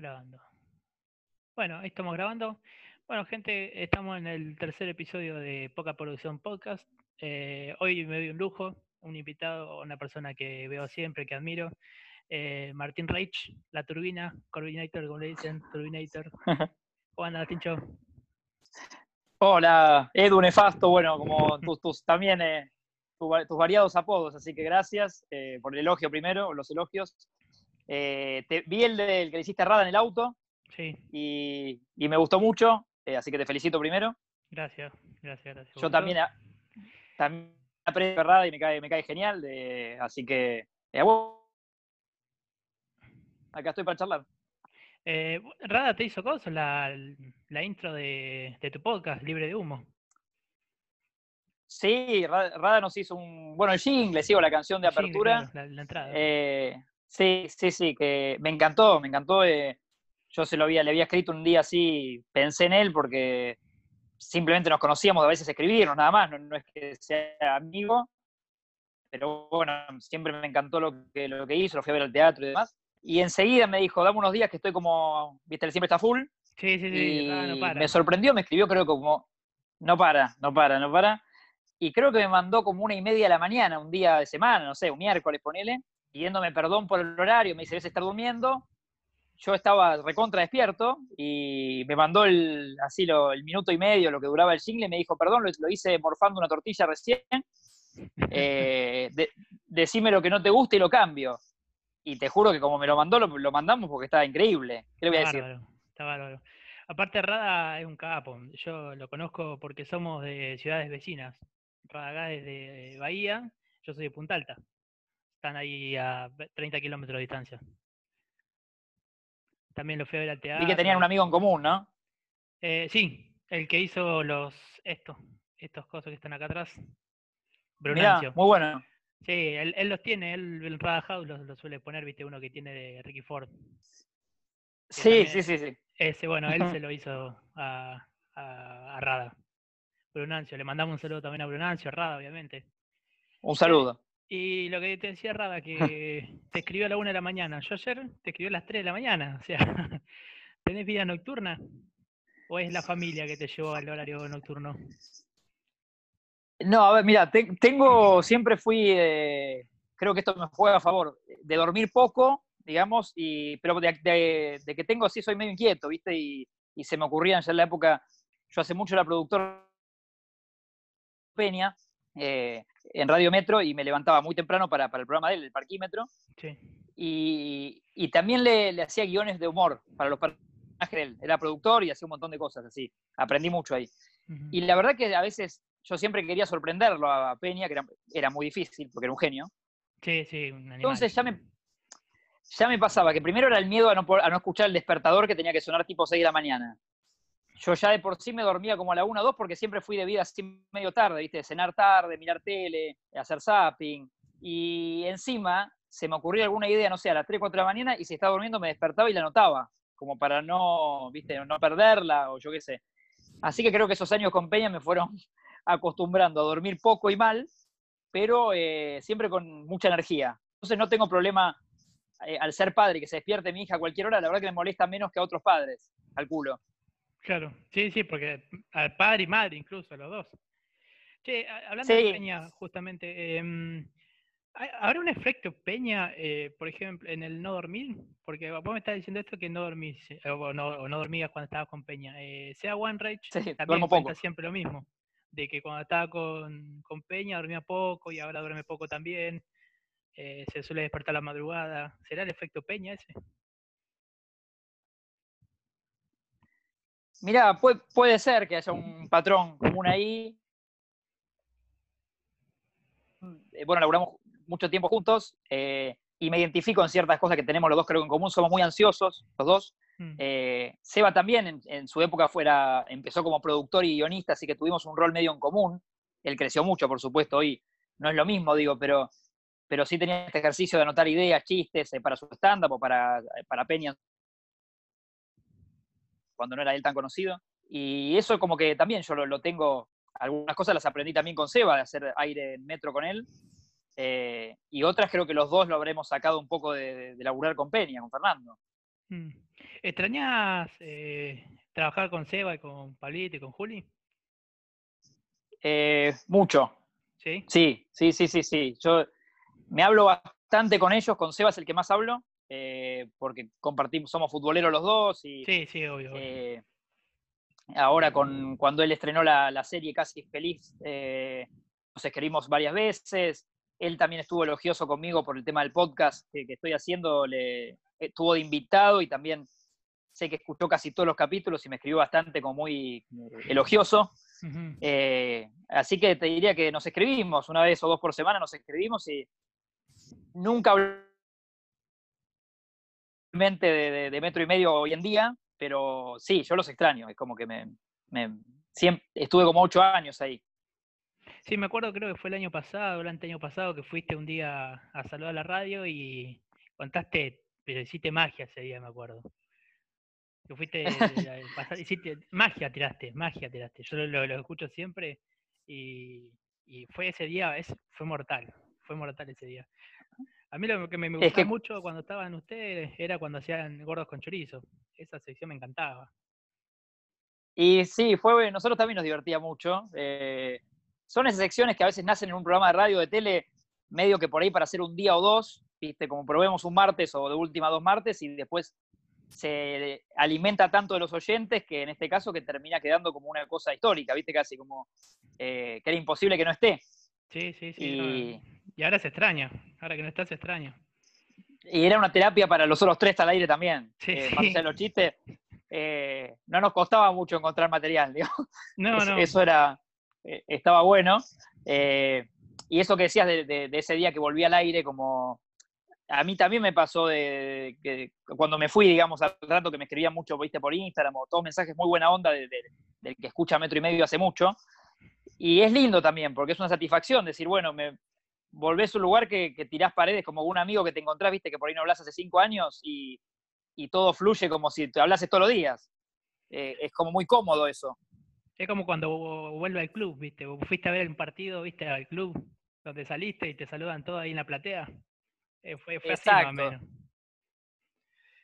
Grabando. Bueno, ahí estamos grabando. Bueno, gente, estamos en el tercer episodio de Poca Producción Podcast. Eh, hoy me doy un lujo, un invitado, una persona que veo siempre, que admiro, eh, Martín Reich, la turbina, coordinator, como le dicen, turbinator. ¿Cómo andas, Tincho? Hola, Edu Nefasto, bueno, como tus, tus también eh, tus, tus variados apodos, así que gracias por el elogio primero, los elogios. Eh, te, vi el del que le hiciste a Rada en el auto Sí, y, y me gustó mucho, eh, así que te felicito primero. gracias, gracias, gracias. Yo también, a- también aprecio a Rada y me cae, me cae genial, de- así que eh, acá estoy para charlar. Eh, Rada te hizo cosas, la, la intro de, de tu podcast, Libre de Humo. Sí, Ra- Rada nos hizo un, bueno, el jingle, sí, o la canción de Sí, apertura. claro, la, la entrada. Eh, sí, sí, sí, que me encantó, me encantó. eh, yo se lo había, le había escrito un día así, pensé en él porque simplemente nos conocíamos, a veces escribirnos nada más, no, no es que sea amigo, pero bueno, siempre me encantó lo que, lo que hizo, lo fui a ver al teatro y demás. Y enseguida me dijo, dame unos días que estoy como, viste, él siempre está full, sí, sí, sí, Rada no para. me sorprendió, me escribió creo que como, no para, no para, no para. Y creo que me mandó como una y media de la mañana, un día de semana, no sé, un miércoles, ponele, pidiéndome perdón por el horario, me dice, debes estar durmiendo. Yo estaba recontra despierto y me mandó el, así lo- el minuto y medio, lo que duraba el jingle, y me dijo, perdón, lo, lo hice morfando una tortilla recién, eh, de- decime lo que no te gusta y lo cambio. Y te juro que como me lo mandó, lo, lo mandamos porque estaba increíble. ¿Qué le voy a decir? bárbaro, está bárbaro. Aparte, Rada es un capo. Yo lo conozco porque somos de ciudades vecinas. Rada es de Bahía, yo soy de Punta Alta. Están ahí a ve- 30 kilómetros de distancia. También lo fui a ver al teatro. Vi que tenían un amigo en común, ¿no? Eh, sí, el que hizo los estos, estos cosas que están acá atrás. Mirá, Brunancio. muy bueno. Sí, él, él los tiene, él en Rada House los, los suele poner, viste, uno que tiene de Ricky Ford. Sí, sí, sí, sí. Ese, bueno, él se lo hizo a, a, a Rada. Brunancio, le mandamos un saludo también a Brunancio, a Rada, obviamente. Un saludo. Y lo que te decía Rada, que te escribió a la una de la mañana. Yo ayer te escribió a las 3 de la mañana. O sea, ¿tenés vida nocturna? ¿O es la familia que te llevó al horario nocturno? No, a ver, mira, te- tengo, siempre fui, eh, creo que esto me juega a favor, de dormir poco, digamos, y, pero de, de- de que tengo, sí, soy medio inquieto, ¿viste? Y, y se me ocurrían ya en la época, yo hace mucho era productor Peña, eh, en Radio Metro, y me levantaba muy temprano para, para el programa de él, el parquímetro, Sí. y, y también le, le hacía guiones de humor para los personajes de él. Era productor y hacía un montón de cosas así. Aprendí mucho ahí. Ujú. Y la verdad que a veces yo siempre quería sorprenderlo a Peña, que era, era muy difícil, porque era un genio. Sí, sí, un animal. Entonces ya me, ya me pasaba que primero era el miedo a no, a no escuchar el despertador que tenía que sonar tipo 6 de la mañana. Yo ya de por sí me dormía como a la 1 o 2 porque siempre fui de vida medio tarde, ¿viste? Cenar tarde, mirar tele, hacer zapping. Y encima se me ocurría alguna idea, no sé, a las 3, 4 de la mañana y si estaba durmiendo me despertaba y la anotaba, como para no, ¿viste? No perderla o yo qué sé. Así que creo que esos años con Peña me fueron acostumbrando a dormir poco y mal, pero eh, siempre con mucha energía. Entonces no tengo problema eh, al ser padre que se despierte mi hija a cualquier hora, la verdad que me molesta menos que a otros padres, calculo. Claro, sí, sí, porque al padre y madre incluso, los dos. Che, a- hablando de. Peña, justamente, ¿hay- ¿habrá un efecto Peña, eh, por ejemplo, en el no dormir? Porque vos me estás diciendo esto que no dormís, eh, o no, o no dormías cuando estabas con Peña. Eh, sea One Rage, Sí, también cuenta siempre lo mismo, de que cuando estaba con, con Peña dormía poco y ahora duerme poco también, eh, se suele despertar a la madrugada. ¿Será el efecto Peña ese? Mirá, puede, puede ser que haya un patrón común ahí. Eh, bueno, laburamos mucho tiempo juntos eh, y me identifico en ciertas cosas que tenemos los dos, creo que en común. Somos muy ansiosos, los dos. Mm, Eh, Seba también en, en su época fuera, empezó como productor y guionista, así que tuvimos un rol medio en común. Él creció mucho, por supuesto, hoy no es lo mismo, digo, pero, pero sí tenía este ejercicio de anotar ideas, chistes eh, para su stand-up o para, para Peña cuando no era él tan conocido. Y eso como que también yo lo, lo tengo, algunas cosas las aprendí también con Seba, de hacer aire en metro con él. eh, y otras creo que los dos lo habremos sacado un poco de, de laburar con Peña, con Fernando. Mm. ¿Extrañas eh, trabajar con Seba y con Pablito y con Juli? Eh, mucho. ¿Sí? Sí, sí, sí, sí, sí. Yo me hablo bastante con ellos, con Seba es el que más hablo, eh, porque compartimos, somos futboleros los dos y Sí, sí, obvio. eh, ahora con, cuando él estrenó la, la serie Casi Feliz, eh, nos escribimos varias veces. Él también estuvo elogioso conmigo por el tema del podcast que, que estoy haciendo, le, estuvo de invitado y también sé que escuchó casi todos los capítulos y me escribió bastante como muy elogioso. Eh, así que te diría que nos escribimos una vez o dos por semana, nos escribimos y nunca hablé realmente de, metro y medio hoy en día, pero sí, yo los extraño, es como que me, me- siempre, estuve como ocho años ahí. Sí, me acuerdo, creo que fue el año pasado, el año pasado, que fuiste un día a saludar a la radio y contaste, pero hiciste magia ese día, me acuerdo. Que fuiste, hiciste magia, tiraste, magia tiraste. Yo lo escucho siempre y, y fue ese día, es, fue mortal, fue mortal ese día. A mí lo que me, me Es gustaba que- mucho cuando estaban ustedes era cuando hacían gordos con chorizo. Esa sección me encantaba. Y sí, fue, nosotros también nos divertía mucho. eh, son esas secciones que a veces nacen en un programa de radio, de tele, medio que por ahí para hacer un día o dos, viste, como probemos un martes o de última dos martes y después se alimenta tanto de los oyentes que en este caso que termina quedando como una cosa histórica, viste, casi como eh, que era imposible que no esté. Sí, sí, sí. no, Y, ahora se extraña, ahora que no estás se extraña. y era una terapia para los otros tres al aire también. Sí, eh, sí. Más allá de los chistes, eh, no nos costaba mucho encontrar material, digo. No, Es- no. Eso era, eh, estaba bueno. Eh, y eso que decías de, de- de ese día que volví al aire, como a mí también me pasó de, que cuando me fui, digamos, al rato que me escribían mucho, viste, por Instagram, o todos mensajes muy buena onda de- de- del que escucha Metro y Medio hace mucho. Y es lindo también, porque es una satisfacción decir, bueno, me volvés a un lugar que, que tirás paredes como un amigo que te encontrás, viste, que por ahí no hablas hace cinco años y, y todo fluye como si te hablases todos los días. Eh, es como muy cómodo eso. Es como cuando vu- vuelve al club, ¿viste? Vos fuiste a ver un partido, ¿viste? Al club, donde saliste y te saludan todos ahí en la platea. Eh, fue fue así más o Exacto. menos.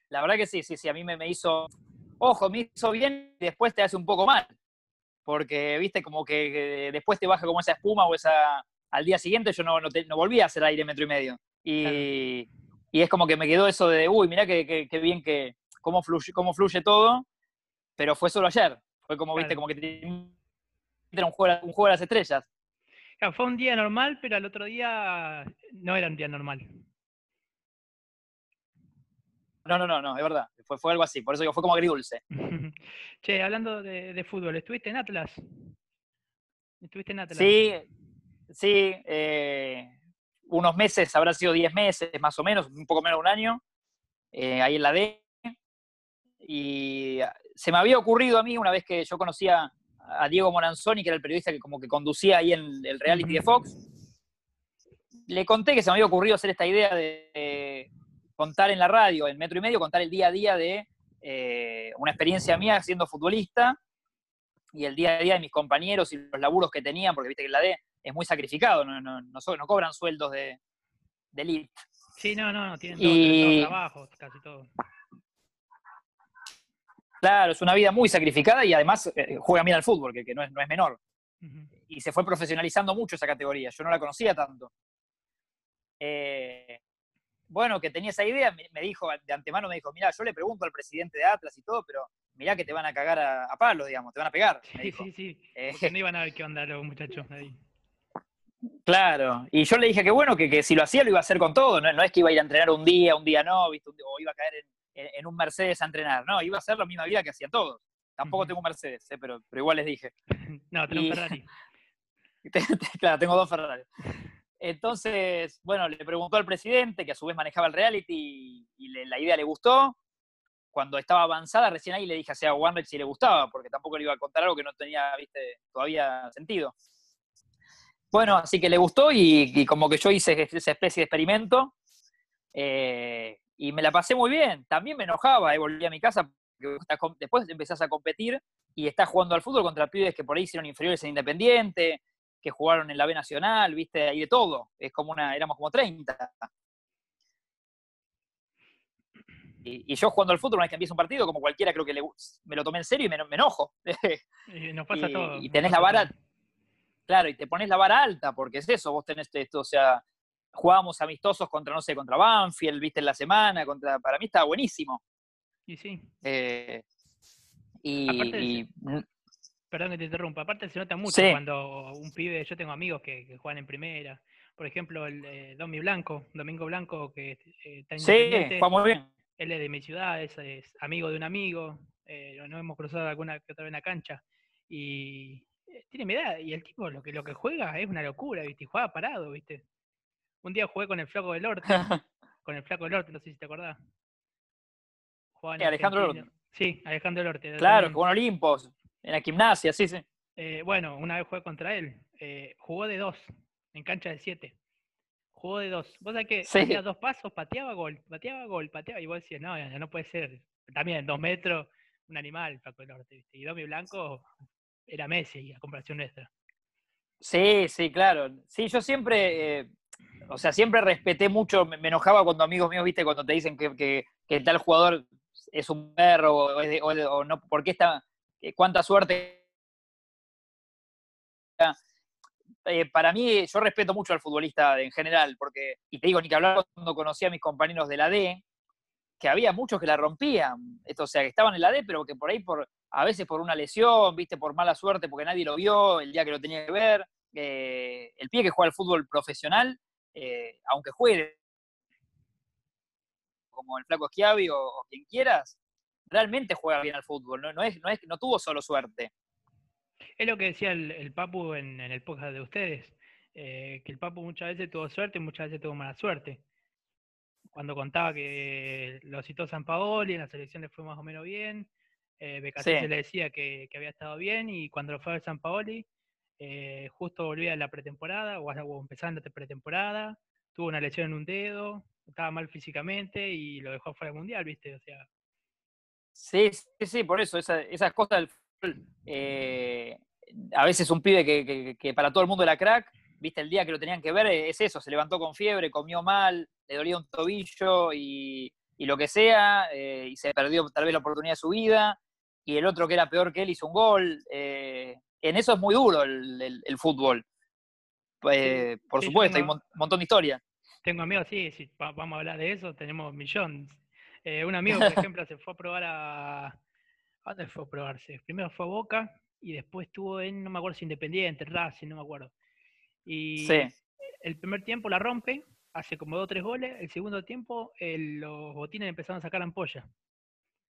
La verdad que sí, sí, sí, a mí me, me hizo, ojo, me hizo bien y después te hace un poco mal, porque, viste, como que, que después te baja como esa espuma o esa, al día siguiente yo no, no, te- no volví a hacer aire metro y medio. Y, y es como que me quedó eso de, uy, mirá qué bien que, cómo fluye, cómo fluye todo, pero fue solo ayer, fue como, viste, Claro. como que te, era un juego, un juego de las estrellas. Claro, fue un día normal, pero al otro día no era un día normal. No, no, no, no, es verdad, fue, fue algo así, por eso digo, fue como agridulce. che, hablando de, de fútbol, ¿estuviste en Atlas? ¿Estuviste en Atlas? Sí, sí, eh, unos meses, habrá sido 10 meses más o menos, un poco menos de un año, eh, ahí en la D. Y se me había ocurrido a mí, una vez que yo conocía a Diego Moranzoni, que era el periodista que como que conducía ahí en el reality de. Fox, le conté que se me había ocurrido hacer esta idea de eh, contar en la radio, en metro y medio, contar el día a día de eh, una experiencia mía siendo futbolista y el día a día de mis compañeros y los laburos que tenían, porque viste que en la D es muy sacrificado, no, no, no, cobran sueldos de, de elite. Sí, no, no, no, tienen Y- todos trabajos, casi todo. Claro, es una vida muy sacrificada y además eh, juegan bien al fútbol, que, que no, es, no es menor. Y se fue profesionalizando mucho esa categoría, yo no la conocía tanto. Eh, bueno, que tenía esa idea, me, dijo, de antemano me dijo, mira, yo le pregunto al presidente de Atlas y todo, pero mirá que te van a cagar a, a palos, digamos, te van a pegar. me Sí, dijo. sí, sí. Eh, no iban a ver qué onda los muchachos ahí. Claro, y yo le dije que bueno, que, que si lo hacía lo iba a hacer con todo, no, no es que iba a ir a entrenar un día, un día no, ¿viste? O iba a caer en, un Mercedes a entrenar, no, iba a hacer la misma vida que hacían todos. Tampoco tengo un Mercedes, eh, pero, pero igual les dije. No, tenés Y- un Ferrari. claro, tengo dos Ferrari. Entonces, bueno, le preguntó al presidente, que a su vez manejaba el reality, y, le- la idea le gustó. Cuando estaba avanzada, recién ahí le dije a Seba Wanreich si le gustaba, porque tampoco le iba a contar algo que no tenía, viste, todavía sentido. Bueno, así que le gustó y, y como que yo hice esa especie de experimento eh, y me la pasé muy bien. También me enojaba, eh, volví a mi casa, porque después empezás a competir y estás jugando al fútbol contra pibes que por ahí hicieron inferiores en Independiente, que jugaron en la B Nacional, viste, ahí de todo. Es como una, éramos como 30. y, yo jugando al fútbol, una vez que empieza un partido, como cualquiera, creo que le, me lo tomé en serio y me, enojo. Y nos pasa todo. Y tenés la vara, claro, y te pones la vara alta, porque es eso, vos tenés esto, o sea, jugábamos amistosos contra, no sé, contra Banfield, viste, en la semana, contra, para mí estaba buenísimo. Y sí. Eh, y, Perdón que te interrumpa, aparte se nota mucho cuando un pibe, yo tengo amigos que, juegan en primera, por ejemplo, el eh, Domi Blanco, Domingo Blanco, que eh, está en Sí, muy bien él es de mi ciudad, es, amigo de un amigo, eh, nos hemos cruzado alguna que otra vez en la cancha, y tiene mi edad, y el tipo lo que, lo que juega es una locura, ¿viste? Y juega parado, ¿viste? Un día jugué con el flaco del norte, con el flaco del norte, no sé si te acordás. Sí, Alejandro Lorte. Sí, Alejandro Lorte. Claro, con Olimpos, en la gimnasia, sí, sí. Eh, bueno, una vez jugué contra él. jugó de dos, en cancha de siete jugó de dos. Vos sabés que hacía dos pasos, pateaba gol, pateaba gol, pateaba, y vos decías, no, ya no puede ser. También dos metros, un animal, Paco Norte, ¿viste? Y Domi Blanco era Messi a comparación nuestra. Sí, sí, claro. Sí, yo siempre, eh, o sea, siempre respeté mucho, me, enojaba cuando amigos míos, viste, cuando te dicen que, que, tal jugador es un perro o, o no, porque está, cuánta suerte eh, para mí, yo respeto mucho al futbolista en general, porque, y te digo, ni que hablar cuando conocí a mis compañeros de la D, que había muchos que la rompían, esto, o sea, que estaban en la D, pero que por ahí, por, a veces por una lesión, viste, por mala suerte, porque nadie lo vio el día que lo tenía que ver, eh, el pie que juega al fútbol profesional, eh, aunque juegue como el flaco Schiavi o, quien quieras, realmente juega bien al fútbol, no, es, no, es, no tuvo solo suerte. Es lo que decía el, Papu en, el podcast de ustedes, eh, que el Papu muchas veces tuvo suerte y muchas veces tuvo mala suerte. Cuando contaba que lo citó San Paoli, en la selección le fue más o menos bien, eh, se le decía que, había estado bien y cuando lo fue a ver San Paoli, eh, justo volvía a la pretemporada o, empezando la pretemporada, tuvo una lesión en un dedo, estaba mal físicamente y lo dejó fuera del mundial, ¿viste? O sea. Sí, sí, sí, por eso, esas cosas del eh, a veces un pibe que, para todo el mundo era crack, viste, el día que lo tenían que ver es eso, se levantó con fiebre, comió mal, le dolía un tobillo y, lo que sea, eh, y se perdió tal vez la oportunidad de su vida, y el otro que era peor que él hizo un gol. Eh, en eso es muy duro el, fútbol. por supuesto, hay un montón de historias. Tengo amigos, sí, sí, vamos a hablar de eso, tenemos millones. un amigo, por ejemplo, se fue a probar a, ¿A dónde fue a probarse? Primero fue a Boca y después estuvo en, no me acuerdo si Independiente, Racing, no me acuerdo. Y el primer tiempo la rompe, hace como dos o tres goles. El segundo tiempo los botines empezaron a sacar la ampolla.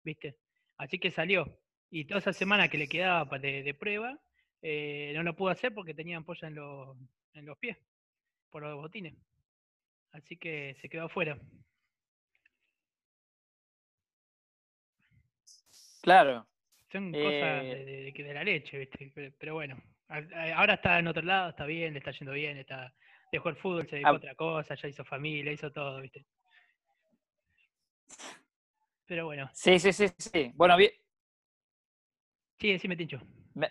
¿Viste? Así que salió. Y toda esa semana que le quedaba de, prueba, eh, no lo pudo hacer porque tenía ampolla en los, en los pies, por los botines. Así que se quedó afuera. Claro. Son cosas de, de, de, la leche, ¿viste? Pero bueno, ahora está en otro lado, está bien, le está yendo bien, está, dejó el fútbol, se dedicó a otra cosa, ya hizo familia, hizo todo, ¿viste? Pero bueno. Sí, sí, sí, sí. Bueno, bien. Sí, sí, me tincho. Me,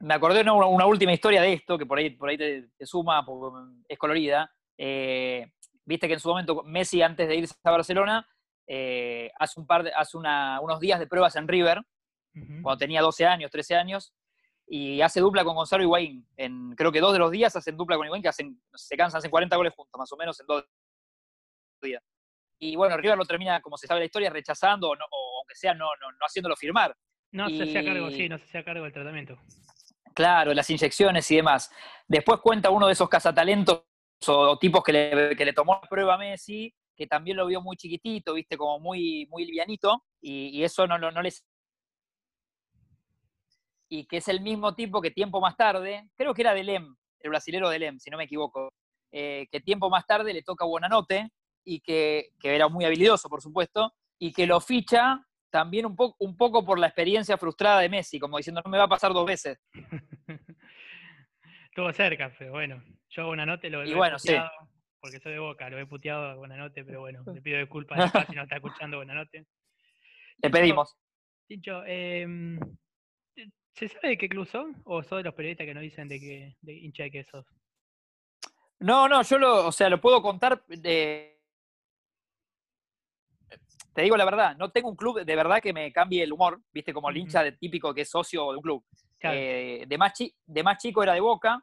me acordé de una, última historia de esto, que por ahí, por ahí te, suma, porque es colorida. Eh, viste que en su momento Messi, antes de irse a Barcelona, eh, hace, un par de, hace unos días de pruebas en River, cuando tenía 12 años, 13 años, y hace dupla con Gonzalo Higuaín. En, creo que dos de los días hacen dupla con Higuaín, que hacen, se cansan, hacen 40 goles juntos, más o menos, en dos días. Y bueno, River lo termina, como se sabe la historia, rechazando, o, aunque sea no, no, no, haciéndolo firmar. No se hacía cargo, sí, no se hacía cargo del tratamiento. Claro, las inyecciones y demás. Después cuenta uno de esos cazatalentos o tipos que le, que le tomó la prueba a Messi, que también lo vio muy chiquitito, viste, como muy, muy livianito, y, eso no, no, no les... Y que es el mismo tipo que tiempo más tarde, creo que era de Lem, el brasilero de Lem, si no me equivoco, eh, que tiempo más tarde le toca Buenanote, y que, que era muy habilidoso, por supuesto, y que lo ficha también un, poco un poco por la experiencia frustrada de Messi, como diciendo, no me va a pasar dos veces. Estuvo cerca, pero bueno, yo Buenanote lo y bueno, sí porque soy de Boca, lo he puteado, buena noche, pero bueno, le pido disculpas si no está escuchando, buena noche. Le pedimos. Tincho, em, ¿se sabe de qué club son? ¿O sos de los periodistas que nos dicen de qué de hincha de qué sos? No, no, yo lo, o sea, lo puedo contar de... te digo la verdad, no tengo un club de verdad que me cambie el humor, viste, como el hincha de típico que es socio de un club. Claro. Eh, de, más chi- de más chico era de Boca,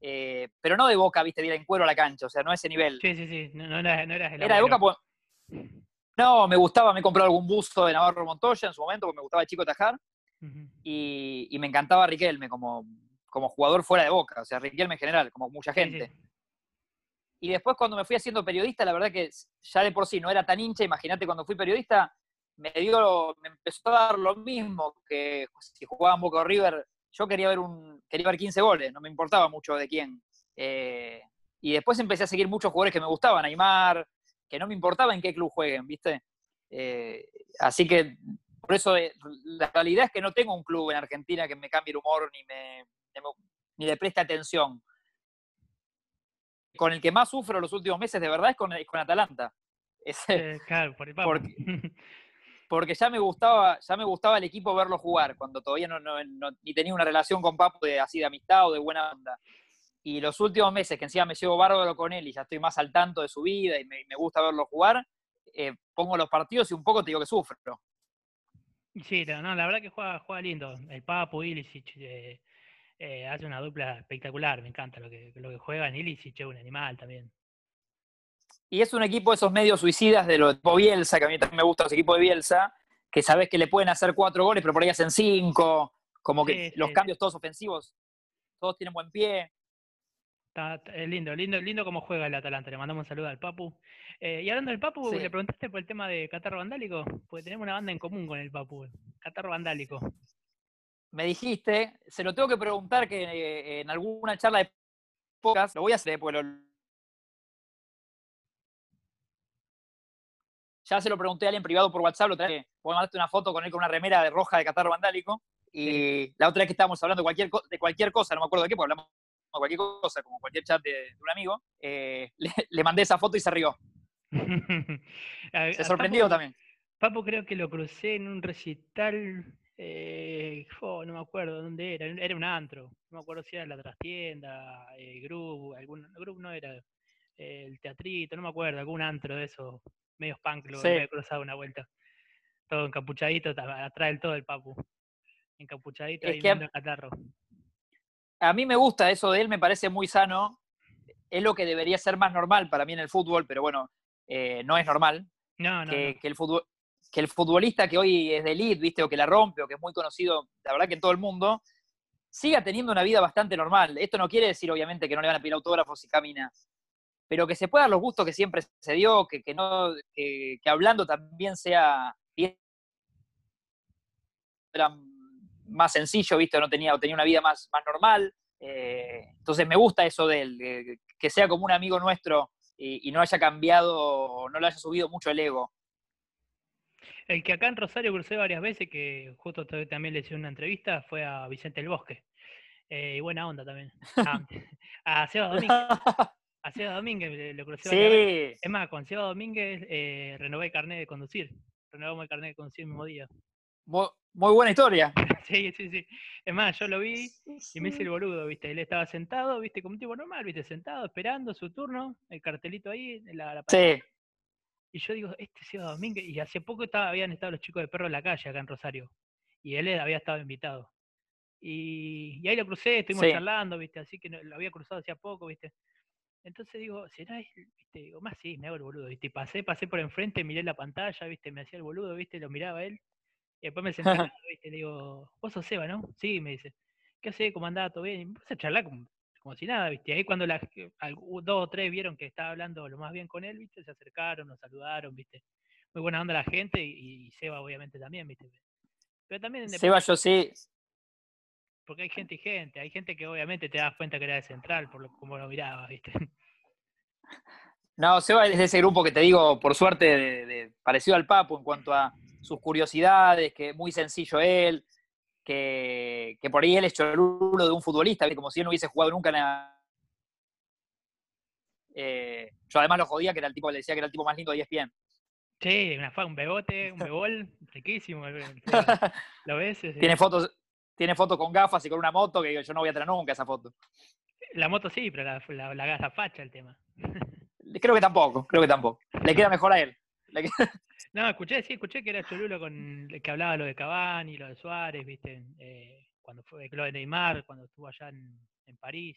eh, pero no de Boca, viste, de ir en cuero a la cancha, o sea, no a ese nivel. Sí, sí, sí. No, no, era- no eras el Era de. Boca, pues. No, me gustaba, me he comprado algún buzo de Navarro Montoya en su momento, porque me gustaba el chico tajar, y, y me encantaba Riquelme como, como jugador fuera de Boca, o sea, Riquelme en general, como mucha Sí, gente. sí. Y después cuando me fui haciendo periodista, la verdad que ya de por sí no era tan hincha, imagínate cuando fui periodista, me dio, me empezó a dar lo mismo que si jugaban Boca o River, yo quería ver un, quería ver 15 goles, no me importaba mucho de quién. Eh, y después empecé a seguir muchos jugadores que me gustaban, Aymar, que no me importaba en qué club jueguen, ¿viste? Eh, así que por eso eh, la realidad es que no tengo un club en Argentina que me cambie el humor ni ni me- ni le preste atención con el que más sufro los últimos meses de verdad es con, con Atalanta. Es- Eh, claro, por el papo. Porque- porque ya me gustaba, ya me gustaba el equipo verlo jugar, cuando todavía no, no- no- ni tenía una relación con Papo de, así de amistad o de buena onda. Y los últimos meses, que encima me llevo bárbaro con él y ya estoy más al tanto de su vida y me, me gusta verlo jugar, eh, pongo los partidos y un poco te digo que sufro. Sí, no, la verdad que juega, juega lindo. El Papu, Ilicic, eh, eh, hace una dupla espectacular. Me encanta lo que, lo que juegan. Ilicic es un animal también. Y es un equipo de esos medios suicidas de los tipo Bielsa, que a mí también me gustan los equipos de Bielsa, que sabes que le pueden hacer cuatro goles, pero por ahí hacen cinco, como que Sí, los sí. cambios todos ofensivos, todos tienen buen pie. Está, está- es lindo, lindo, lindo cómo juega el Atalanta. Le mandamos un saludo al Papu. Eh, y hablando del Papu, Sí. le preguntaste por el tema de Catarro Vandálico, porque tenemos una banda en común con el Papu. Catarro Vandálico. Me dijiste, se lo tengo que preguntar que eh, en alguna charla de podcast, lo voy a hacer, porque lo- ya se lo pregunté a alguien privado por WhatsApp, lo traje, voy a mandarte una foto con él con una remera de roja de catarro vandálico, y la otra vez que estábamos hablando de cualquier, co- de cualquier cosa, no me acuerdo de qué, porque hablamos de cualquier cosa, como cualquier chat de, de un amigo, eh, le, le mandé esa foto y se rió. Se sorprendió también. Papu creo que lo crucé en un recital, eh, no me acuerdo dónde era, era un antro, no me acuerdo si era la trastienda, el grupo, algún grupo no era, eh, el teatrito, no me acuerdo, algún antro de esos medios punk lo Sí. había cruzado una vuelta. Todo encapuchadito, atrás del todo el Papu. Encapuchadito Es que a- el catarro. A mí me gusta eso de él, me parece muy sano, es lo que debería ser más normal para mí en el fútbol, pero bueno, eh, no es normal. No, no, que, no. que el fútbol, que el futbolista que hoy es de elite, ¿viste? O que la rompe, o que es muy conocido, la verdad que en todo el mundo, siga teniendo una vida bastante normal. Esto no quiere decir, obviamente, que no le van a pedir autógrafos si camina, pero que se pueda dar los gustos que siempre se dio, que, que no, que, hablando también sea era más sencillo, ¿viste? No tenía, o tenía una vida más, más normal. Eh, entonces me gusta eso de él, que, que sea como un amigo nuestro y, y no haya cambiado, no le haya subido mucho el ego. El que acá en Rosario crucé varias veces, que justo también le hice una entrevista, fue a Vicente el Bosque. Eh, y buena onda también. A, a Seba Domínguez. A Seba Domínguez lo crucé varias veces. sí, Es más, con Seba Domínguez eh, renové el carnet de conducir. Renovamos el carnet de conducir el mismo día. muy, muy buena historia. sí, sí, sí. Es más, yo lo vi y me hice el boludo, ¿viste? Él estaba sentado, ¿viste? Como un tipo normal, ¿viste? Sentado, esperando su turno, el cartelito ahí, la, la Sí, Y yo digo, este es Seba Domínguez. Y hace poco estaba, habían estado los chicos de perro en la calle acá en Rosario. Y él había estado invitado. Y, y ahí lo crucé, estuvimos Sí. charlando, ¿viste? Así que lo había cruzado hacía poco, ¿viste? Entonces digo, ¿será él? ¿Viste? Digo, más sí, me hago el boludo, ¿viste? Y pasé, pasé por enfrente, miré la pantalla, ¿viste? Me hacía el boludo, ¿viste? Lo miraba él. Y después me senté ¿viste? Le digo, vos sos Seba, ¿no? Sí, me dice. ¿Qué haces? ¿Cómo andaba? ¿Todo bien? Y me puse a charlar como, como si nada, ¿viste? Ahí cuando las, algu- dos o tres vieron que estaba hablando lo más bien con él, ¿viste? Se acercaron, nos saludaron, ¿viste? Muy buena onda la gente y, y Seba obviamente también, ¿viste? Pero también Seba, yo sí. porque hay gente y gente, hay gente que obviamente te das cuenta que era de central por lo, como lo miraba, ¿viste? No, Seba es de ese grupo que te digo, por suerte, de, de- parecido al Papu en cuanto a sus curiosidades, que es muy sencillo él, que, que por ahí él es cholulo de un futbolista, ¿viste? como si él no hubiese jugado nunca nada. Eh, yo además lo jodía, que era el tipo, le decía que era el tipo más lindo de ESPN. Sí, una un bebote, un bebol, riquísimo. Seba. ¿Lo ves? Sí. Tiene fotos, tiene fotos con gafas y con una moto que yo no voy a tener nunca esa foto. La moto sí, pero la, la, la, la facha el tema. Creo que tampoco, creo que tampoco. Le queda mejor a él. No, escuché, sí, escuché que era Cholulo con que hablaba lo de Cavani, lo de Suárez, viste, eh, cuando fue lo de Neymar, cuando estuvo allá en, París.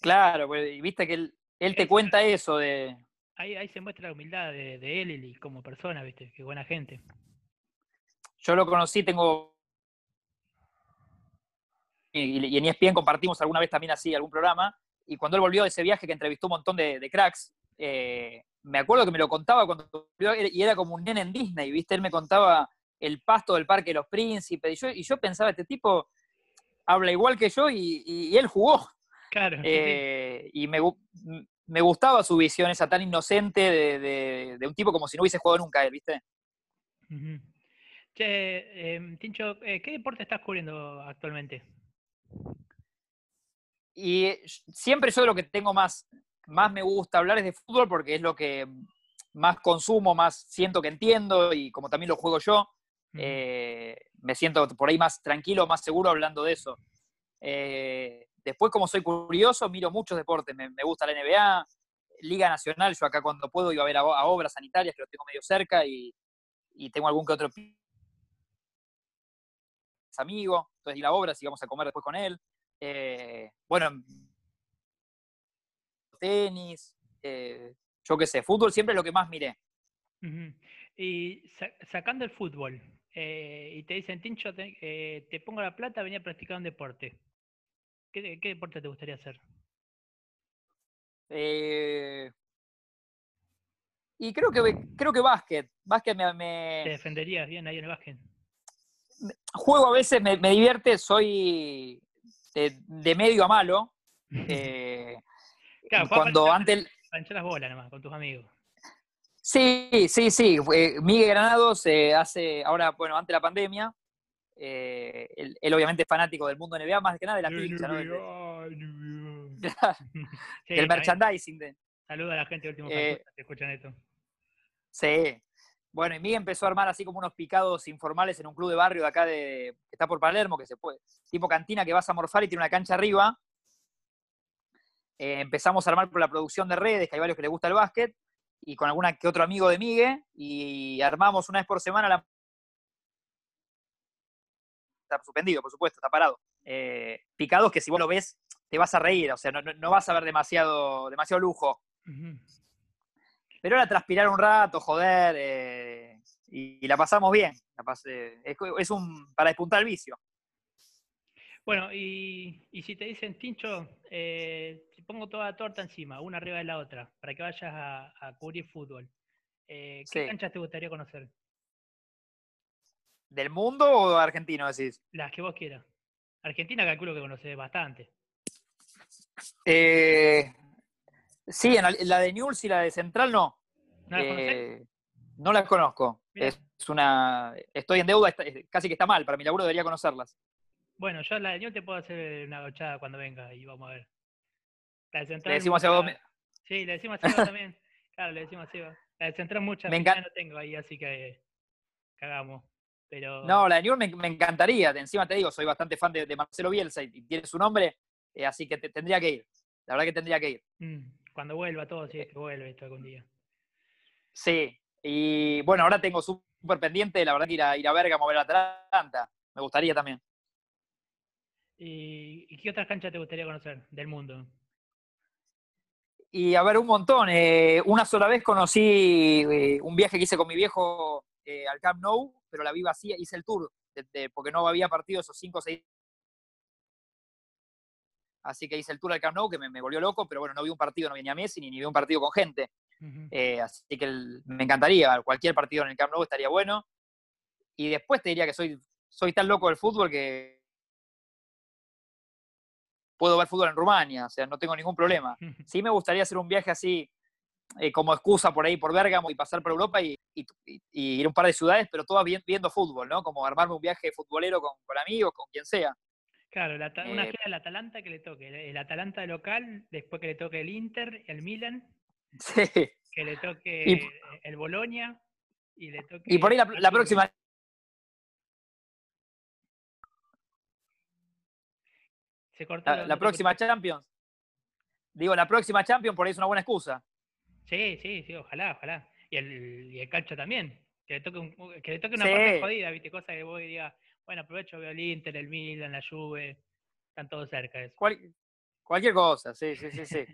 Claro, pues, viste que él, te cuenta eso de. Ahí, ahí se muestra la humildad de, de él y como persona, viste, qué buena gente. Yo lo conocí, tengo. Y, y en ESPN compartimos alguna vez también así algún programa. Y cuando él volvió de ese viaje que entrevistó un montón de, cracks, eh, me acuerdo que me lo contaba cuando y era como un nene en Disney, ¿viste? Él me contaba el pasto del Parque de los Príncipes, y yo, y yo pensaba, este tipo habla igual que yo y, él jugó. Claro. Eh, y me, me, gustaba su visión, esa tan inocente de, un tipo como si no hubiese jugado nunca él, ¿viste? Che, em, Tincho, eh, ¿qué deporte estás cubriendo actualmente? Y siempre yo de lo que tengo más, más me gusta hablar es de fútbol porque es lo que más consumo, más siento que entiendo y como también lo juego yo, eh, me siento por ahí más tranquilo, más seguro hablando de eso. Eh, después, como soy curioso, miro muchos deportes. Me, gusta la NBA, Liga Nacional. Yo acá cuando puedo iba a ver a, obras sanitarias, que lo tengo medio cerca, y, tengo algún que otro amigo. Entonces, ir a obras y vamos a comer después con él. Eh, bueno, tenis, yo qué sé, fútbol siempre es lo que más miré. Y sacando el fútbol, eh, y te dicen, Tincho, eh, te, pongo la plata, venía a practicar un deporte. ¿Qué, deporte te gustaría hacer? Eh, y creo que creo que básquet. Básquet me, ¿Te defenderías bien ahí en el básquet? Juego a veces, me, divierte, soy de, medio a malo. claro, cuando antes... Panchar las bolas nomás, con tus amigos. Sí, sí, sí. Miguel Granados eh, hace, ahora, bueno, antes de la pandemia, eh, él, obviamente es fanático del mundo NBA, más que nada de la pizza, ¿no? El merchandising. De... Saluda a la gente de Último eh, que escuchan esto. Sí. Bueno, y Miguel empezó a armar así como unos picados informales en un club de barrio de acá de, que está por Palermo, que se puede, tipo cantina que vas a morfar y tiene una cancha arriba. Empezamos a armar por la producción de redes, que hay varios que les gusta el básquet, y con alguna que otro amigo de Migue y armamos una vez por semana la... Está suspendido, por supuesto, está parado. Eh, picados que si vos lo ves te vas a reír, o sea, no, vas a ver demasiado, demasiado lujo. Pero era transpirar un rato, joder, eh, y, la pasamos bien. es, un para despuntar el vicio. Bueno, y, si te dicen, Tincho, eh, pongo toda la torta encima, una arriba de la otra, para que vayas a, cubrir fútbol, eh, ¿qué canchas te gustaría conocer? ¿Del mundo o argentino decís? Las que vos quieras. Argentina calculo que conoces bastante. Eh, sí, en la, de Newell's y la de Central no. ¿No eh, No las conozco. Es una. Estoy en deuda, casi que está mal. Para mi laburo debería conocerlas. Bueno, yo la de Newell te puedo hacer una gochada cuando venga y vamos a ver. La de Central. Le decimos a Seba. Sí, le decimos a Seba también. Claro, le decimos a Seba. La de Central muchas me no tengo ahí, así que cagamos. Pero... No, la de Newell me, encantaría. Encima te digo, soy bastante fan de, Marcelo Bielsa y tiene su nombre, eh, así que tendría que ir. La verdad que tendría que ir. Mm, cuando vuelva todo, si es que vuelve esto algún día. Sí, y bueno, ahora tengo súper pendiente, la verdad, que ir a, ir a Bergamo a ver a Atlanta. Me gustaría también. ¿Y, qué otras canchas te gustaría conocer del mundo? Y a ver, un montón. Eh, una sola vez conocí eh, un viaje que hice con mi viejo eh, al Camp Nou, pero la vi vacía, hice el tour, porque no había partido esos cinco o seis. Así que hice el tour al Camp Nou, que me, volvió loco, pero bueno, no vi un partido, no vi ni a Messi, ni, vi un partido con gente. así que me encantaría, cualquier partido en el Camp Nou estaría bueno. Y después te diría que soy, soy tan loco del fútbol que puedo ver fútbol en Rumania, o sea, no tengo ningún problema. Sí me gustaría hacer un viaje así eh, como excusa por ahí, por Bérgamo y pasar por Europa y, ir a un par de ciudades, pero todas viendo fútbol, ¿no? Como armarme un viaje futbolero con, amigos, con quien sea. Claro, una eh, gira del Atalanta que le toque, el Atalanta local, después que le toque el Inter, el Milan, sí. que le toque el Bolonia y le toque... Y por ahí la próxima la, próxima Champions. Digo, la próxima Champions por ahí es una buena excusa. Sí, sí, sí, ojalá, ojalá. Y el, y el calcho también. Que le toque, un, que le toque una parte jodida, ¿viste? Cosa que vos digas, bueno, aprovecho, veo el Inter, el Milan, la Juve, están todos cerca de eso. cualquier cosa, sí, sí, sí, sí.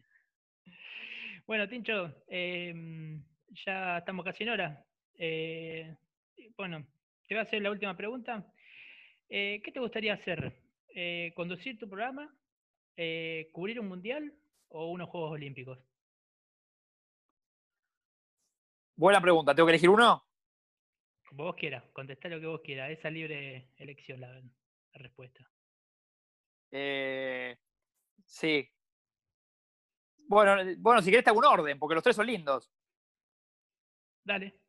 bueno, Tincho, em, ya estamos casi en hora. Eh, bueno, te voy a hacer la última pregunta. Eh, ¿Qué te gustaría hacer? Eh, ¿Conducir tu programa? ¿Cubrir un mundial o unos Juegos Olímpicos? Buena pregunta. ¿Tengo que elegir uno? Como vos quieras, contestar lo que vos quieras. Esa libre elección la, respuesta. sí. Bueno, bueno, si querés te hago un orden, porque los tres son lindos. Dale.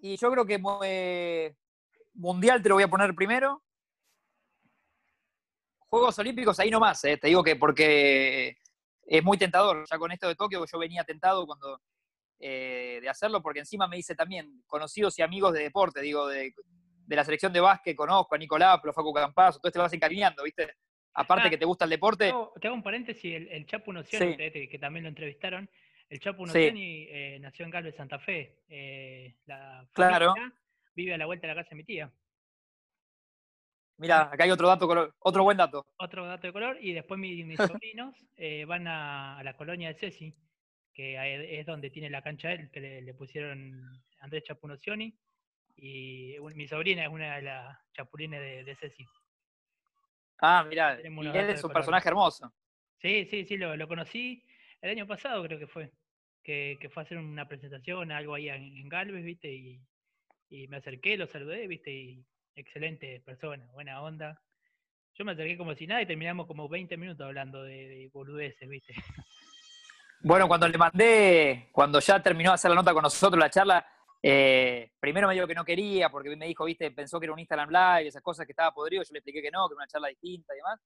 Y yo creo que eh, Mundial te lo voy a poner primero. Juegos Olímpicos ahí nomás, eh, te digo que porque es muy tentador. Ya con esto de Tokio yo venía tentado cuando eh, de hacerlo, porque encima me dice también conocidos y amigos de deporte, digo, de, la selección de básquet, conozco a Nicolás, a Facu Campazo, entonces te vas encariñando, ¿viste? Aparte ah, que te gusta el deporte. Te hago, un paréntesis, el, el Chapo Noción, que también lo entrevistaron, el Chapo Notieni eh, nació en Galvez, Santa Fe. Eh, la claro. vive a la vuelta de la casa de mi tía. Mira, acá hay otro dato, otro buen dato. Otro dato de color. Y después mis, sobrinos eh, van a, la colonia de Ceci, que es donde tiene la cancha él, que le, pusieron Andrés Chapunocioni. Y mi sobrina es una de las chapulines de, Ceci. Ah, mira, él es un personaje hermoso. Sí, sí, sí, lo, lo conocí el año pasado creo que fue, que, fue a hacer una presentación, algo ahí en, Galvez, viste, y, me acerqué, lo saludé, viste, y excelente persona, buena onda. Yo me acerqué como si nada y terminamos como 20 minutos hablando de, boludeces, viste. Bueno, cuando le mandé, cuando ya terminó de hacer la nota con nosotros, la charla, eh, primero me dijo que no quería, porque me dijo, viste, pensó que era un Instagram Live, esas cosas que estaba podrido, yo le expliqué que no, que era una charla distinta y demás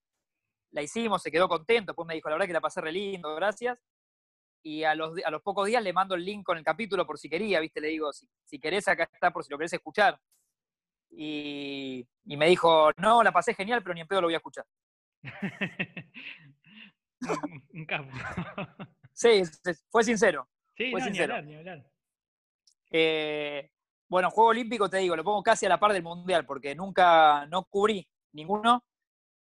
la hicimos, se quedó contento, después me dijo, la verdad que la pasé re lindo, gracias. Y a los, a los pocos días le mando el link con el capítulo por si quería, ¿viste? Le digo, si, si querés, acá está por si lo querés escuchar. Y, me dijo, no, la pasé genial, pero ni en pedo lo voy a escuchar. un campo. sí, fue sincero. Sí, fue sincero. Ni hablar, eh, bueno, Juego Olímpico, te digo, lo pongo casi a la par del Mundial, porque nunca, no cubrí ninguno,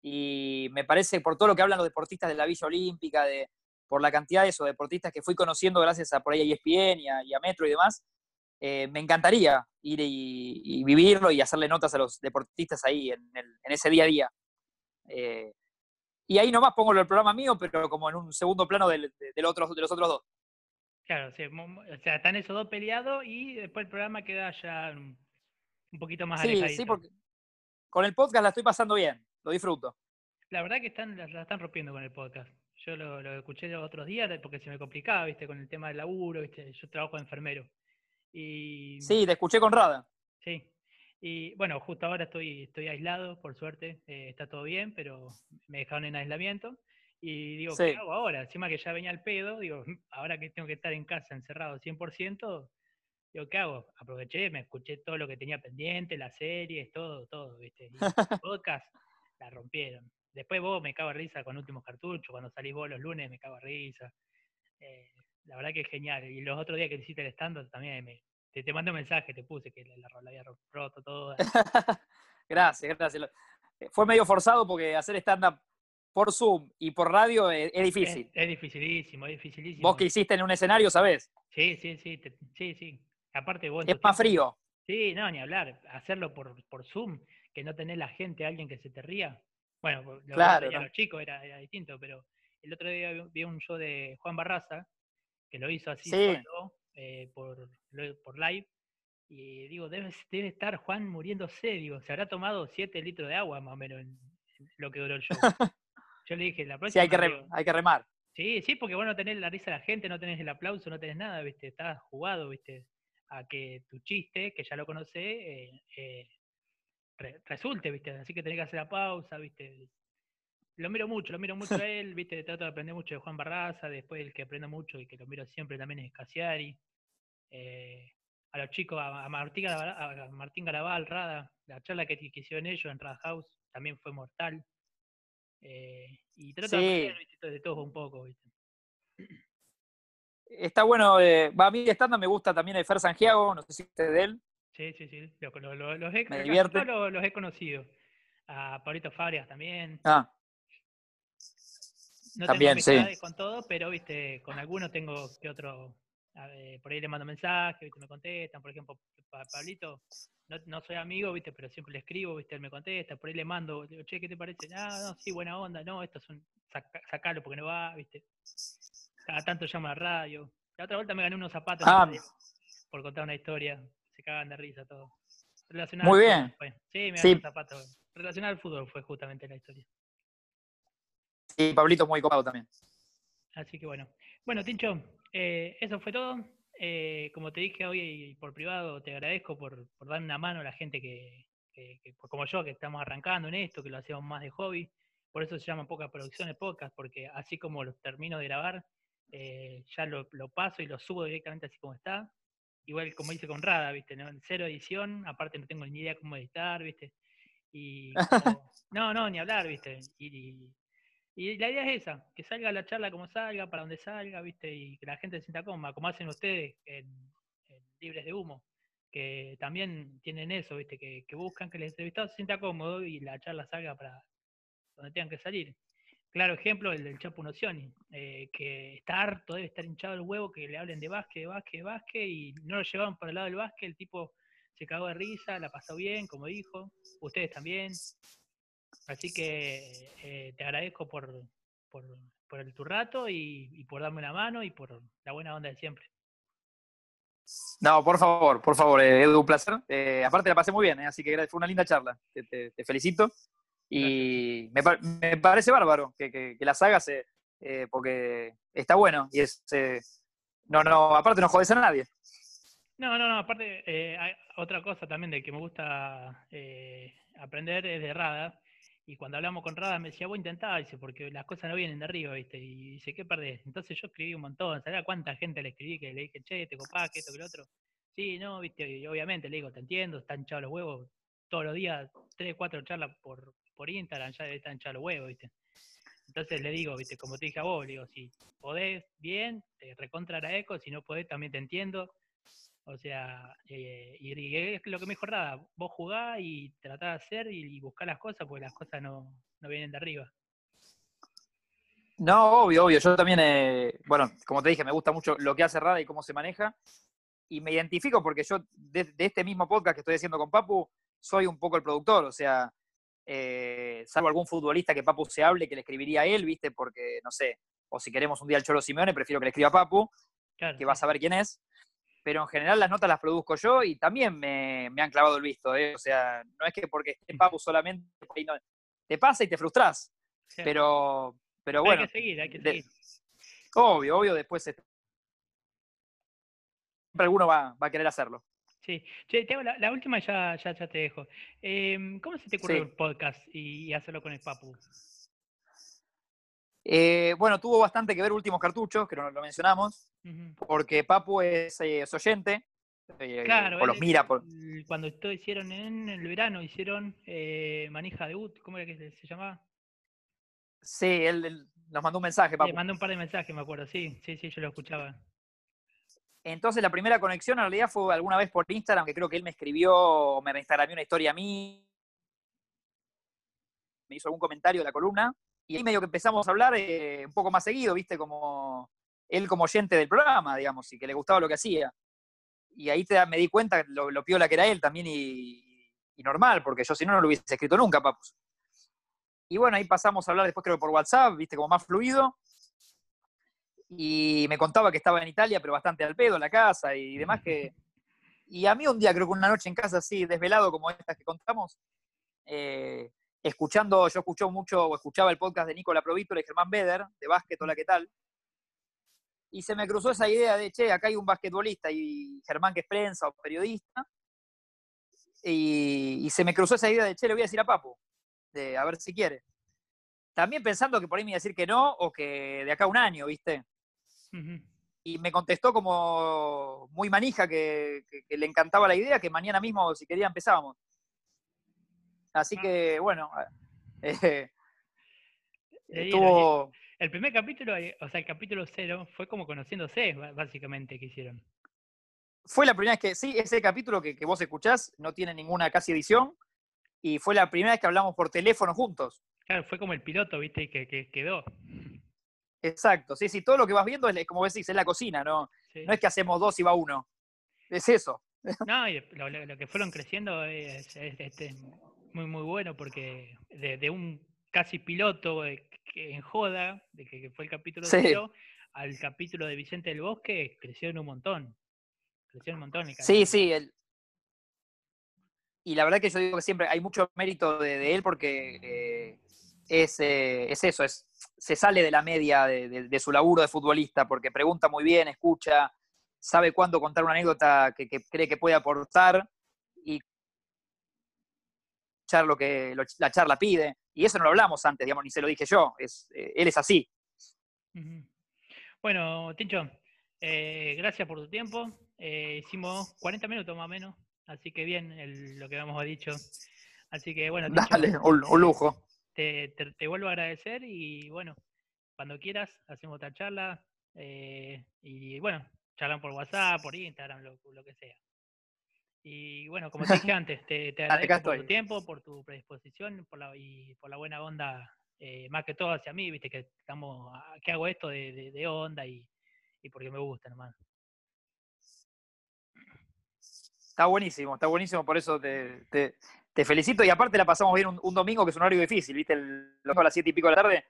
y me parece, por todo lo que hablan los deportistas de la Villa Olímpica, de, por la cantidad de esos deportistas que fui conociendo gracias a por ahí a ESPN y a, Metro y demás, eh, me encantaría ir y, vivirlo y hacerle notas a los deportistas ahí en, ese día a día. Eh, y ahí nomás pongo el programa mío, pero como en un segundo plano del, otro, de los otros dos. Claro, o sea, están esos dos peleados y después el programa queda ya un poquito más Sí, sí, porque con el podcast la estoy pasando bien lo disfruto. La verdad que están, la, están rompiendo con el podcast. Yo lo, escuché los otros días porque se me complicaba, viste, con el tema del laburo, viste, yo trabajo de enfermero. Y, sí, te escuché con Rada. Sí. Y bueno, justo ahora estoy, estoy aislado, por suerte, eh, está todo bien, pero me dejaron en aislamiento. Y digo, ¿qué hago ahora? Encima que ya venía el pedo, digo, ahora que tengo que estar en casa encerrado 100%, digo, ¿qué hago? Aproveché, me escuché todo lo que tenía pendiente, las series, todo, todo, ¿viste? Y podcast, la rompieron. Después vos me cago a risa con últimos cartuchos, cuando salís vos los lunes me cago a risa. Eh, la verdad que es genial. Y los otros días que hiciste el stand también me, te, te mandé un mensaje, te puse que la, la, había roto todo. gracias, gracias. Eh, fue medio forzado porque hacer stand-up por Zoom y por radio es, difícil. Es, dificilísimo, es dificilísimo. Vos que hiciste en un escenario, ¿sabés? Sí, sí, sí, sí, sí. Aparte vos... Es más frío. Sí, no, ni hablar. Hacerlo por, por Zoom que no tenés la gente, alguien que se te ría. Bueno, lo claro, los chicos era, distinto, pero el otro día vi un show de Juan Barraza, que lo hizo así eh, por, por live, y digo, debe, debe estar Juan muriéndose, digo, se habrá tomado 7 litros de agua más o menos en, lo que duró el show. Yo le dije, la próxima... Sí, hay que, hay que remar. Sí, sí, porque vos no tenés la risa de la gente, no tenés el aplauso, no tenés nada, ¿viste? Estás jugado, ¿viste? A que tu chiste, que ya lo conocés, eh, eh, resulte, ¿viste? Así que tenés que hacer la pausa, ¿viste? Lo miro mucho, lo miro mucho a él, ¿viste? Trato de aprender mucho de Juan Barraza, después el que aprendo mucho y que lo miro siempre también es Casiari. Eh, a los chicos, a, Martín, a Martín Garabal, Rada, la charla que, hicieron ellos en Rada House también fue mortal. Eh, y trato de aprender de todos un poco, ¿viste? está bueno, eh, a mí estando me gusta también el Fer Santiago, no sé si usted de él. Sí, sí, sí, lo- lo- los, he, los, los he conocido. A Pablito Farias también. Ah, No También, tengo sí. con todos, pero viste, con algunos tengo que otro. a ver, por ahí le mando mensajes, viste, me contestan. Por ejemplo, pa- Pablito, no, no soy amigo, viste, pero siempre le escribo, viste, él me contesta. Por ahí le mando, le digo, che, ¿qué te parece? Ah, no, sí, buena onda. No, esto es un. saca- sacalo porque no va, viste. Cada tanto llama a la radio. La otra vuelta me gané unos zapatos Ah. por- contar una historia. Se cagan de risa todo. Relacionado Muy bien. fútbol. Sí, me gané Sí. unos zapatos. Relacionado al fútbol fue justamente la historia. Sí, Pablito muy copado también. Así que bueno. Bueno, Tincho, eh, eso fue todo. Eh, como te dije hoy por privado, te agradezco por, por dar una mano a la gente que, que- que, pues como yo, que estamos arrancando en esto, que lo hacemos más de hobby. Por eso se llama Poca Producción de Podcast, porque así como los termino de grabar, eh, ya lo, lo paso y lo subo directamente así como está. Igual como hice con Rada, ¿viste? ¿no? En cero edición, aparte no tengo ni idea cómo editar, ¿viste? Y como- no, no, ni hablar, ¿viste? Y, y la idea es esa, que salga la charla como salga, para donde salga, ¿viste? Y que la gente se sienta cómoda, como hacen ustedes en, Libres de Humo, que también tienen eso, ¿viste? Que, que buscan que el entrevistado se sienta cómodo y la charla salga para donde tengan que salir. Claro ejemplo, el del Chapo Nocioni, eh, que está harto, debe estar hinchado el huevo, que le hablen de básquet, de básquet, de básquet, y no lo llevaban para el lado del básquet, el tipo se cagó de risa, la pasó bien, como dijo, ustedes también. Así que eh, te agradezco por, por, por el, tu rato y, y por darme una mano y por la buena onda de siempre. No, por favor, por favor, eh, Edu, un placer. Eh, aparte la pasé muy bien, eh, así que fue una linda charla. Te, te- te felicito. Y me, me parece bárbaro que, que, que la saga se, eh, porque está bueno. Y es eh, no, no, aparte no jodes a nadie. No, no, no, aparte, eh, hay otra cosa también de que me gusta eh, aprender es de Rada. Y cuando hablamos con Rada me decía, vos intentá, dice, porque las cosas no vienen de arriba, ¿viste? Y dice, ¿qué perdés? Entonces yo escribí un montón, ¿sabés cuánta gente le escribí que le dije, che, te copás, que esto, que lo otro? Sí, no, ¿viste? Y obviamente le digo, te entiendo, están hinchados los huevos, todos los días, tres, cuatro charlas por, por Instagram, ya están hinchados los huevos, ¿viste? Entonces le digo, ¿viste? Como te dije a vos, le digo, si podés, bien, te recontra la eco, si no podés, también te entiendo. O sea, eh, y, es lo que me dijo Rada, vos jugás y tratá de hacer y, buscar las cosas, porque las cosas no, no vienen de arriba. No, obvio, obvio. Yo también, eh, bueno, como te dije, me gusta mucho lo que hace Rada y cómo se maneja. Y me identifico porque yo, de, de este mismo podcast que estoy haciendo con Papu, soy un poco el productor. O sea, eh, salvo algún futbolista que Papu se hable, que le escribiría a él, ¿viste? Porque, no sé, o si queremos un día al Cholo Simeone, prefiero que le escriba a Papu, Claro, que va a saber quién es. Pero en general las notas las produzco yo y también me, me han clavado el visto. ¿eh? O sea, no es que porque esté Papu solamente, te pasa y te frustras. Sí. Pero, pero hay bueno, que seguir, hay que de- seguir. obvio, obvio, después se- siempre alguno va, va a querer hacerlo. Sí. Che, te hago la, la última ya, ya, ya te dejo. Em, ¿Cómo se te ocurrió Sí. el podcast y, y hacerlo con el Papu? Eh, bueno, tuvo bastante que ver Últimos Cartuchos, que no lo mencionamos, porque Papu es, eh, es oyente, eh, Claro, o los mira por... cuando esto hicieron en el verano, hicieron eh, Manija de Ut, ¿cómo era que se, llamaba? Sí, él, él nos mandó un mensaje, Le Papu. mandé un par de mensajes, me acuerdo, sí, sí, sí, yo lo escuchaba. Entonces la primera conexión en realidad fue alguna vez por Instagram, que creo que él me escribió, me reinstagramó una historia a mí, me hizo algún comentario de la columna, y ahí medio que empezamos a hablar eh, un poco más seguido, viste, como él como oyente del programa, digamos, y que le gustaba lo que hacía. Y ahí te me di cuenta lo, lo piola que era él también y, y normal, porque yo si no, no lo hubiese escrito nunca, papus. Y bueno, ahí pasamos a hablar después creo por WhatsApp, viste, como más fluido. Y me contaba que estaba en Italia, pero bastante al pedo en la casa y demás que... Y a mí un día, creo que una noche en casa así, desvelado como estas que contamos, eh, escuchando, yo escucho mucho, o escuchaba el podcast de Nicola Provítola y Germán Beder, de básquet, hola, ¿qué tal? Y se me cruzó esa idea de, che, acá hay un basquetbolista y Germán que es prensa o periodista. Y, y se me cruzó esa idea de, che, le voy a decir a Papu, de a ver si quiere. También pensando que por ahí me iba a decir que no o que de acá a un año, ¿viste? Y me contestó como muy manija que, que- que le encantaba la idea, que mañana mismo, si quería, empezábamos. Así que, bueno, eh, estuvo... El primer capítulo, eh, o sea, el capítulo cero, fue como conociéndose, básicamente, que hicieron. Fue la primera vez que, sí, ese capítulo que, que vos escuchás no tiene ninguna casi edición y fue la primera vez que hablamos por teléfono juntos. Claro, fue como el piloto, viste, que, que quedó. Exacto, sí, sí, todo lo que vas viendo es, como decís, es la cocina, ¿no? Sí. No es que hacemos dos y va uno. Es eso. No, y lo, que fueron creciendo es, es- este, muy, muy bueno porque de, de un casi piloto eh, que en joda, de que, que fue el capítulo Sí. cero, al capítulo de Vicente del Bosque, crecieron un montón. Crecieron un montón. el Sí, sí. el- Y la verdad que yo digo que siempre hay mucho mérito de, de él porque eh, es, eh, es eso, es, se sale de la media de, de- de su laburo de futbolista porque pregunta muy bien, escucha, sabe cuándo contar una anécdota que, que cree que puede aportar y escuchar lo que lo- la charla pide. Y eso no lo hablamos antes, digamos, ni se lo dije yo. Es, eh, él es así. Bueno, Tincho, eh, gracias por tu tiempo. Eh, hicimos 40 minutos más o menos, así que bien el- lo que habíamos dicho. Así que bueno, Tincho, Dale, un, un lujo. te, te- te vuelvo a agradecer y bueno, cuando quieras hacemos otra charla y bueno, charlan por WhatsApp, por Instagram, lo, lo que sea. Y bueno, como te dije antes, te, agradezco por tu tiempo, por tu predisposición por la, y por la buena onda, eh, más que todo hacia mí, viste que estamos, ah, que hago esto de, de- de onda y, y porque me gusta nomás. Está buenísimo, está buenísimo, por eso te, te- te felicito. Y aparte la pasamos bien un, un domingo que es un horario difícil, ¿viste? El, a las siete y pico de la tarde,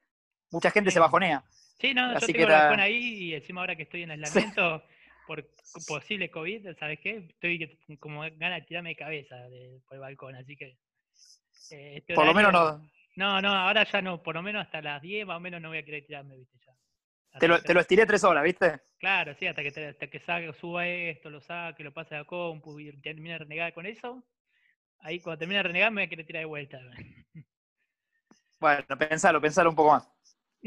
mucha gente Sí. se bajonea. Sí, no, yo Así que tengo la bajón ahí y encima ahora que estoy en aislamiento por posible COVID, ¿sabes qué? Estoy como ganas de tirarme de cabeza de- por el balcón, así que... eh, este Por lo menos no, No, no, ahora ya no, por lo menos hasta las 10 más o menos no voy a querer tirarme, viste, ya. te lo, te lo estiré tres horas, ¿viste? Claro, sí, hasta que, te- hasta que saque, suba esto, lo saque, lo pase a compu y termine de renegar con eso. Ahí cuando termine de renegar me voy a querer tirar de vuelta. Bueno, pensalo, pensalo un poco más.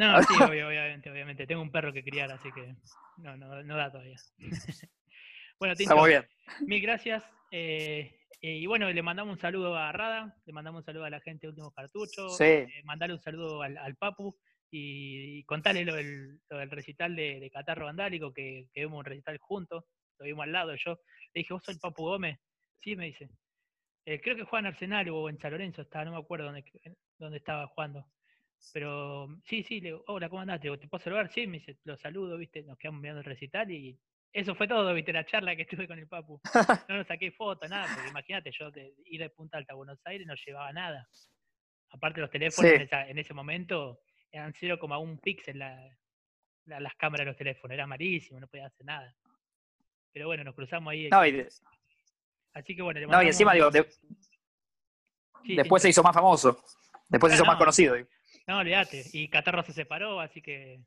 No, sí, obvio, obviamente, obviamente. Tengo un perro que criar, así que no, no, no da todavía. bueno, Está Tincho, muy bien. mil gracias. eh, eh, y bueno, le mandamos un saludo a Rada, le mandamos un saludo a la gente de Últimos Cartuchos, Sí. eh, mandarle un saludo al, al Papu y, y contarle lo del, lo del recital de, de Catarro Vandálico, que, que vimos un recital juntos, lo vimos al lado. Yo le dije, ¿vos sos el Papu Gómez? Sí, me dice. "Eh, creo que juega en Arsenal o en San Lorenzo, estaba, no me acuerdo dónde, dónde estaba jugando. Pero sí, sí, le digo, hola, ¿cómo andás? Digo, ¿te puedo saludar? Sí, me dice, lo saludo, viste, nos quedamos mirando el recital y eso fue todo, viste, la charla que tuve con el Papu. No nos saqué foto, nada, porque imagínate, yo de ir de Punta Alta a Buenos Aires no llevaba nada. Aparte los teléfonos Sí. en, esa- en ese momento eran 0,1 píxel la- la- las cámaras de los teléfonos, era malísimo, no podía hacer nada. Pero bueno, nos cruzamos ahí. No, y, de- Así que bueno, le no, y encima, digo, mandamos- de- sí, después se hizo más famoso. Después se Ah, hizo más no. conocido. digo. No, olvídate. Y Catarro se separó, así que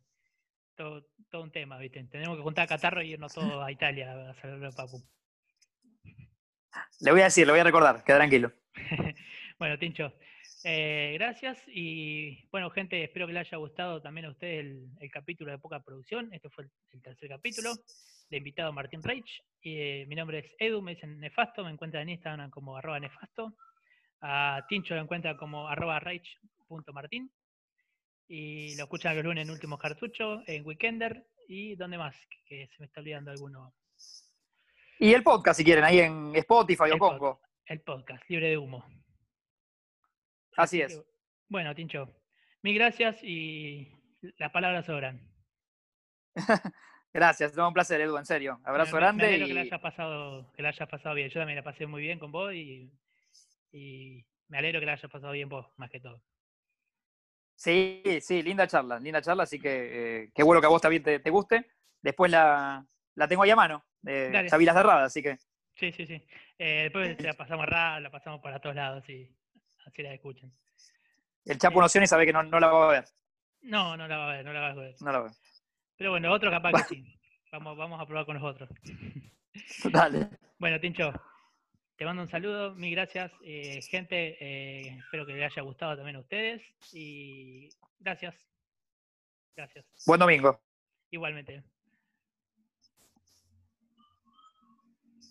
todo, todo un tema, ¿viste? Tenemos que juntar a Catarro y irnos todos a Italia a saludar a Papu. Le voy a decir, le voy a recordar, queda tranquilo. bueno, Tincho, eh, gracias. Y bueno, gente, espero que les haya gustado también a ustedes el, el capítulo de poca producción. Este fue el, el tercer capítulo. De invitado Martín Reich. Y, eh, mi nombre es Edu, me dicen Nefasto, me encuentran en Instagram como arroba nefasto. A Tincho lo encuentran como arroba reich.martín. Y lo escuchan los lunes en Últimos Cartuchos, en Weekender. ¿Y dónde más? Que, se me está olvidando alguno. Y el podcast, si quieren, ahí en Spotify o El Congo. El podcast, libre de humo. Así es. bueno, Tincho, mil gracias y las palabras sobran. Gracias, no, un placer, Edu, en serio. Abrazo grande. Me y- que la hayas pasado, que la hayas pasado bien. Yo también la pasé muy bien con vos y, y me alegro que la hayas pasado bien vos, más que todo. Sí, sí, linda charla, linda charla, así que eh, qué bueno que a vos también te, te guste. Después la, la tengo ahí a mano, eh, ya vi las cerradas, así que Sí, sí, sí. Eh, después la pasamos rara, la pasamos para todos lados y así la escuchan. el Chapo Nociones sabe que no, no la va a ver. No, no la va a ver, no la va a ver. No la va a Pero bueno, otro capaz que sí. Vamos, vamos a probar con los otros. Dale. Bueno, Tincho, te mando un saludo, mil gracias. eh, gente, eh, espero que les haya gustado también a ustedes. Y gracias. Gracias. Buen domingo. Igualmente.